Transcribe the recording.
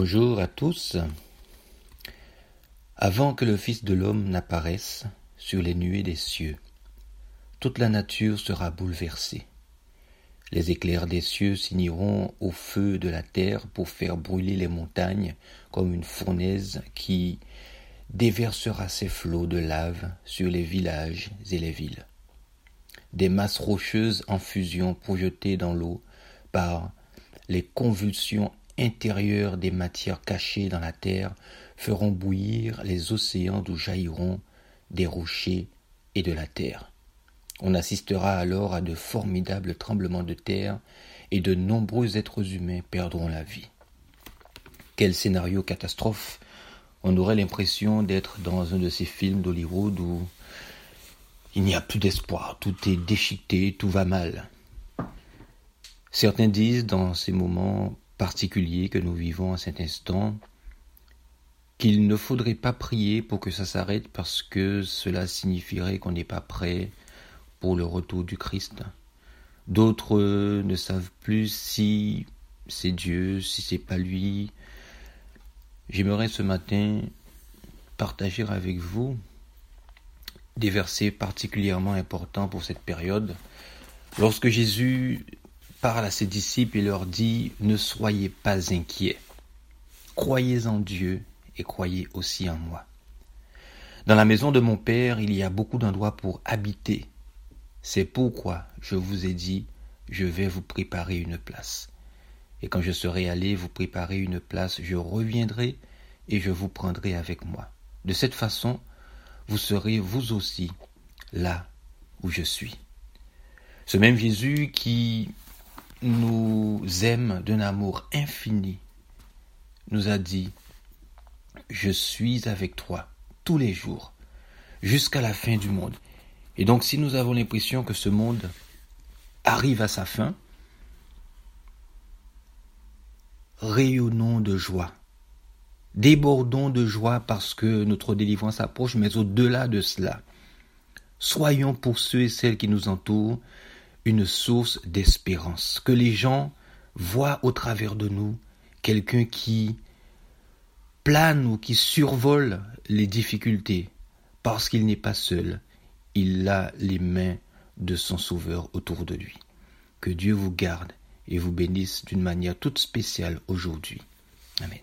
Bonjour à tous. Avant que le Fils de l'homme n'apparaisse sur les nuées des cieux, toute la nature sera bouleversée. Les éclairs des cieux s'uniront au feu de la terre pour faire brûler les montagnes comme une fournaise qui déversera ses flots de lave sur les villages et les villes. Des masses rocheuses en fusion projetées dans l'eau par les convulsions intérieures des matières cachées dans la terre feront bouillir les océans d'où jailliront des rochers et de la terre. On assistera alors à de formidables tremblements de terre et de nombreux êtres humains perdront la vie. Quel scénario catastrophe On aurait l'impression d'être dans un de ces films d'Hollywood où il n'y a plus d'espoir, tout est déchiqueté, tout va mal. Certains disent dans ces moments particulier que nous vivons à cet instant, qu'il ne faudrait pas prier pour que ça s'arrête parce que cela signifierait qu'on n'est pas prêt pour le retour du Christ. D'autres ne savent plus si c'est Dieu, si c'est pas lui. J'aimerais ce matin partager avec vous des versets particulièrement importants pour cette période. Lorsque Jésus parle à ses disciples et leur dit Ne soyez pas inquiets. Croyez en Dieu et croyez aussi en moi. Dans la maison de mon Père, il y a beaucoup d'endroits pour habiter. C'est pourquoi je vous ai dit Je vais vous préparer une place. Et quand je serai allé vous préparer une place, je reviendrai et je vous prendrai avec moi. De cette façon, vous serez vous aussi là où je suis. Ce même Jésus qui nous aime d'un amour infini, nous a dit, je suis avec toi tous les jours, jusqu'à la fin du monde. Et donc si nous avons l'impression que ce monde arrive à sa fin, rayonnons de joie, débordons de joie parce que notre délivrance approche, mais au-delà de cela, soyons pour ceux et celles qui nous entourent une source d'espérance, que les gens voient au travers de nous quelqu'un qui plane ou qui survole les difficultés, parce qu'il n'est pas seul, il a les mains de son Sauveur autour de lui. Que Dieu vous garde et vous bénisse d'une manière toute spéciale aujourd'hui. Amen.